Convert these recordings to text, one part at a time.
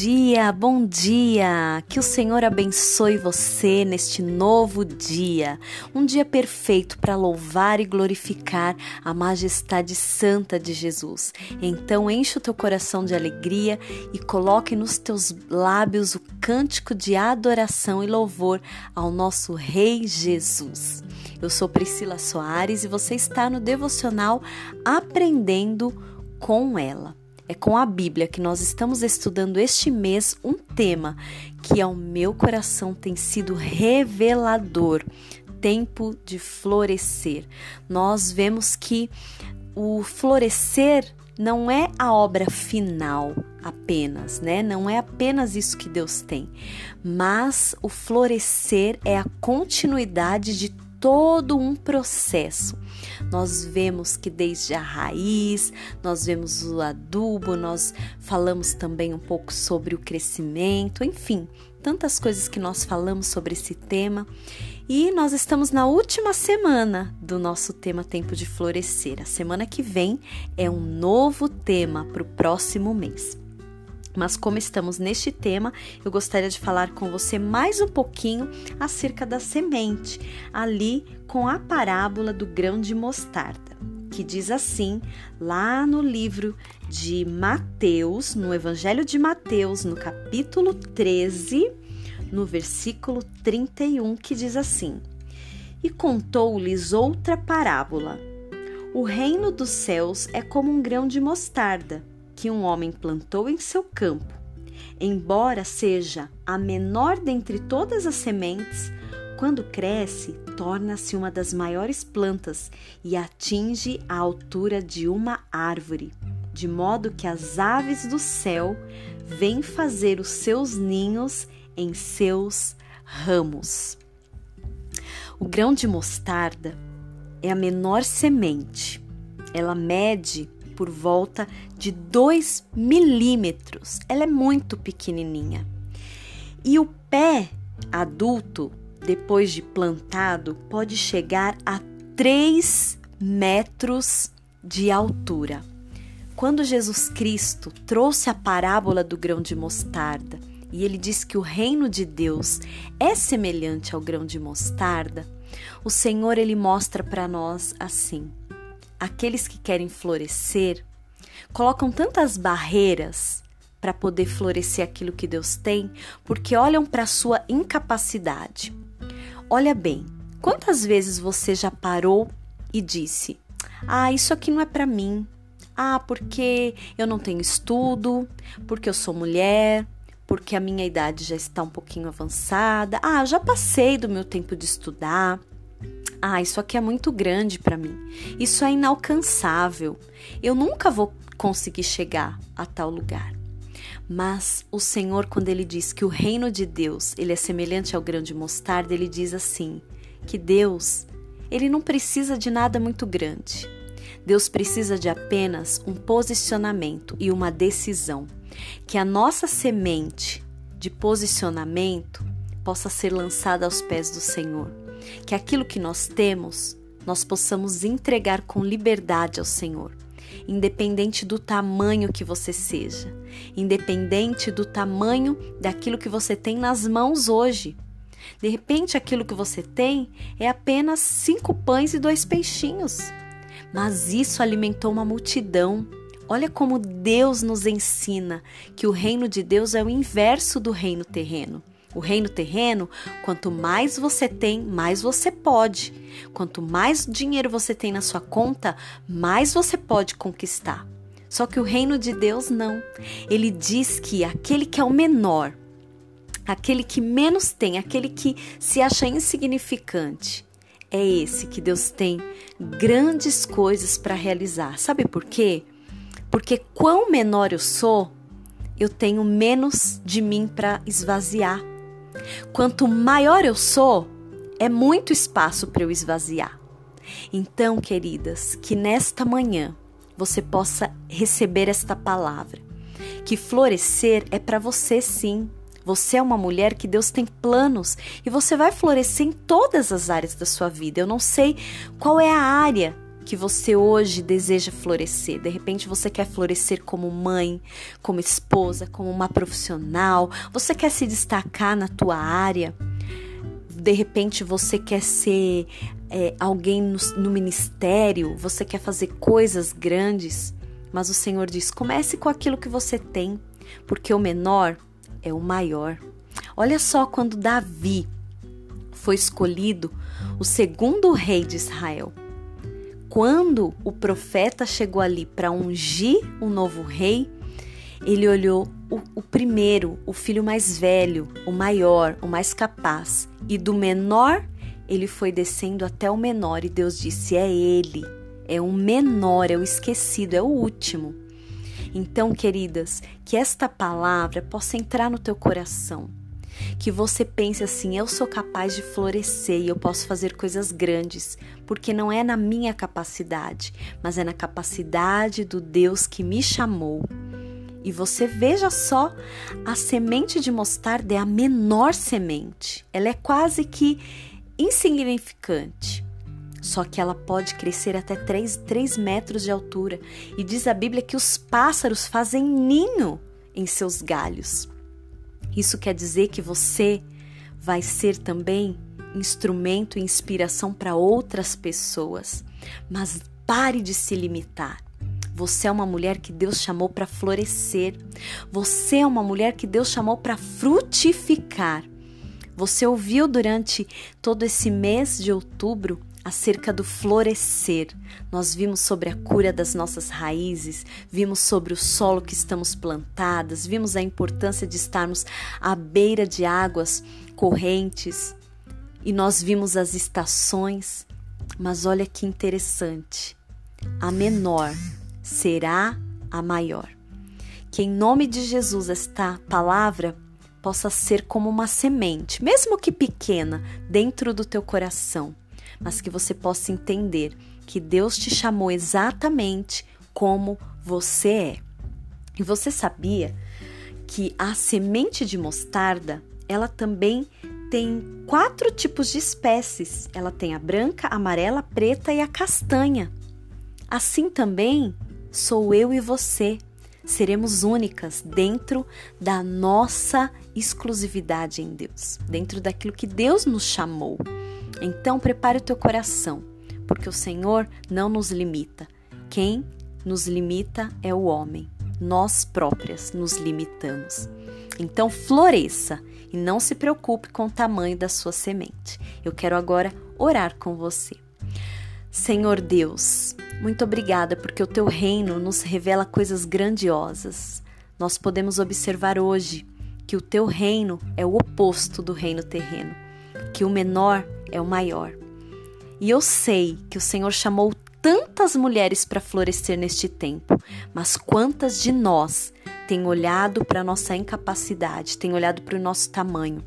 dia, bom dia! Que o Senhor abençoe você neste novo dia, um dia perfeito para louvar e glorificar a majestade santa de Jesus. Então enche o teu coração de alegria e coloque nos teus lábios o cântico de adoração e louvor ao nosso Rei Jesus. Eu sou Priscila Soares e você está no devocional Aprendendo com ela. É com a Bíblia que nós estamos estudando este mês um tema que ao meu coração tem sido revelador. Tempo de florescer. Nós vemos que o florescer não é a obra final apenas, né? Não é apenas isso que Deus tem, mas o florescer é a continuidade de todo um processo. Nós vemos que desde a raiz, nós vemos o adubo, nós falamos também um pouco sobre o crescimento, enfim, tantas coisas que nós falamos sobre esse tema. E nós estamos na última semana do nosso tema Tempo de Florescer. A semana que vem é um novo tema para o próximo mês. Mas como estamos neste tema, eu gostaria de falar com você mais um pouquinho acerca da semente, ali com a parábola do grão de mostarda, que diz assim, lá no livro de Mateus, no Evangelho de Mateus, no capítulo 13, no versículo 31, que diz assim: E contou-lhes outra parábola. O reino dos céus é como um grão de mostarda que um homem plantou em seu campo. Embora seja a menor dentre todas as sementes, quando cresce, torna-se uma das maiores plantas e atinge a altura de uma árvore, de modo que as aves do céu vêm fazer os seus ninhos em seus ramos. O grão de mostarda é a menor semente. Ela mede por volta de 2 milímetros. Ela é muito pequenininha. E o pé adulto, depois de plantado, pode chegar a 3 metros de altura. Quando Jesus Cristo trouxe a parábola do grão de mostarda e ele diz que o reino de Deus é semelhante ao grão de mostarda, o Senhor ele mostra para nós assim: aqueles que querem florescer colocam tantas barreiras para poder florescer aquilo que Deus tem, porque olham para sua incapacidade. Olha bem, quantas vezes você já parou e disse: "Ah, isso aqui não é para mim. Ah, porque eu não tenho estudo, porque eu sou mulher, porque a minha idade já está um pouquinho avançada. Ah, já passei do meu tempo de estudar. Ah, isso aqui é muito grande para mim. Isso é inalcançável. Eu nunca vou conseguir chegar a tal lugar. Mas o Senhor, quando ele diz que o reino de Deus, ele é semelhante ao grão de mostarda, ele diz assim: que Deus, ele não precisa de nada muito grande. Deus precisa de apenas um posicionamento e uma decisão. Que a nossa semente de posicionamento possa ser lançada aos pés do Senhor que aquilo que nós temos, nós possamos entregar com liberdade ao Senhor, independente do tamanho que você seja, independente do tamanho daquilo que você tem nas mãos hoje. De repente, aquilo que você tem é apenas cinco pães e dois peixinhos, mas isso alimentou uma multidão. Olha como Deus nos ensina que o reino de Deus é o inverso do reino terreno. O reino terreno, quanto mais você tem, mais você pode. Quanto mais dinheiro você tem na sua conta, mais você pode conquistar. Só que o reino de Deus não. Ele diz que aquele que é o menor, aquele que menos tem, aquele que se acha insignificante, é esse que Deus tem grandes coisas para realizar. Sabe por quê? Porque quão menor eu sou, eu tenho menos de mim para esvaziar. Quanto maior eu sou, é muito espaço para eu esvaziar. Então, queridas, que nesta manhã você possa receber esta palavra. Que florescer é para você sim. Você é uma mulher que Deus tem planos e você vai florescer em todas as áreas da sua vida. Eu não sei qual é a área que você hoje deseja florescer. De repente você quer florescer como mãe, como esposa, como uma profissional. Você quer se destacar na tua área. De repente você quer ser é, alguém no, no ministério. Você quer fazer coisas grandes. Mas o Senhor diz: comece com aquilo que você tem, porque o menor é o maior. Olha só quando Davi foi escolhido o segundo rei de Israel. Quando o profeta chegou ali para ungir o novo rei, ele olhou o, o, primeiro, o filho mais velho, o maior, o mais capaz, e do menor ele foi descendo até o menor, e Deus disse: É ele, é o menor, é o esquecido, é o último. Então, queridas, que esta palavra possa entrar no teu coração que você pense assim: eu sou capaz de florescer e eu posso fazer coisas grandes, porque não é na minha capacidade, mas é na capacidade do Deus que me chamou. E você veja só, a semente de mostarda é a menor semente, ela é quase que insignificante. Só que ela pode crescer até 3, 3 metros de altura. E diz a Bíblia que os pássaros fazem ninho em seus galhos. Isso quer dizer que você vai ser também instrumento e inspiração para outras pessoas. Mas pare de se limitar. Você é uma mulher que Deus chamou para florescer. Você é uma mulher que Deus chamou para frutificar. Você ouviu durante todo esse mês de outubro acerca do florescer. Nós vimos sobre a cura das nossas raízes, vimos sobre o solo que estamos plantadas, vimos a importância de estarmos à beira de águas correntes e nós vimos as estações. Mas olha que interessante. A menor será a maior. Que em nome de Jesus esta palavra possa ser como uma semente, mesmo que pequena, dentro do teu coração mas que você possa entender que Deus te chamou exatamente como você é. E você sabia que a semente de mostarda, ela também tem quatro tipos de espécies. Ela tem a branca, a amarela, a preta e a castanha. Assim também sou eu e você. Seremos únicas dentro da nossa exclusividade em Deus, dentro daquilo que Deus nos chamou. Então prepare o teu coração, porque o Senhor não nos limita. Quem nos limita é o homem. Nós próprias nos limitamos. Então floresça e não se preocupe com o tamanho da sua semente. Eu quero agora orar com você. Senhor Deus, muito obrigada porque o teu reino nos revela coisas grandiosas. Nós podemos observar hoje que o teu reino é o oposto do reino terreno, que o menor é o maior. E eu sei que o Senhor chamou tantas mulheres para florescer neste tempo, mas quantas de nós têm olhado para a nossa incapacidade, têm olhado para o nosso tamanho?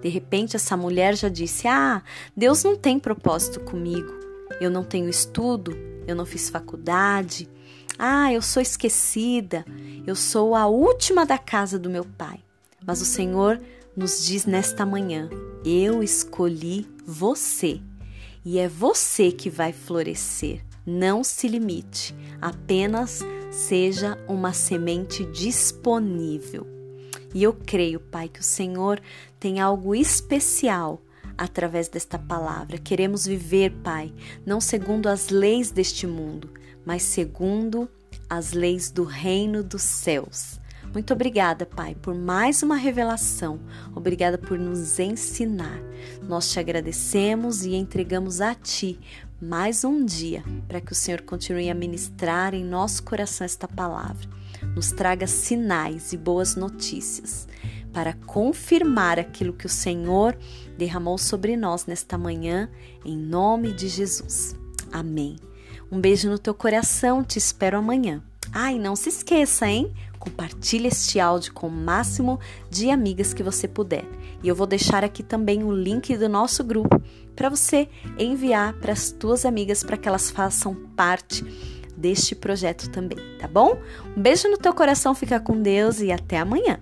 De repente, essa mulher já disse: Ah, Deus não tem propósito comigo. Eu não tenho estudo, eu não fiz faculdade. Ah, eu sou esquecida, eu sou a última da casa do meu pai. Mas o Senhor nos diz nesta manhã: Eu escolhi você e é você que vai florescer. Não se limite, apenas seja uma semente disponível. E eu creio, Pai, que o Senhor tem algo especial através desta palavra. Queremos viver, Pai, não segundo as leis deste mundo, mas segundo as leis do reino dos céus. Muito obrigada, Pai, por mais uma revelação. Obrigada por nos ensinar. Nós te agradecemos e entregamos a Ti mais um dia para que o Senhor continue a ministrar em nosso coração esta palavra. Nos traga sinais e boas notícias para confirmar aquilo que o Senhor derramou sobre nós nesta manhã, em nome de Jesus. Amém. Um beijo no teu coração, te espero amanhã. E não se esqueça, hein? Compartilhe este áudio com o máximo de amigas que você puder. E eu vou deixar aqui também o link do nosso grupo para você enviar para as tuas amigas para que elas façam parte deste projeto também, tá bom? Um beijo no teu coração, fica com Deus e até amanhã.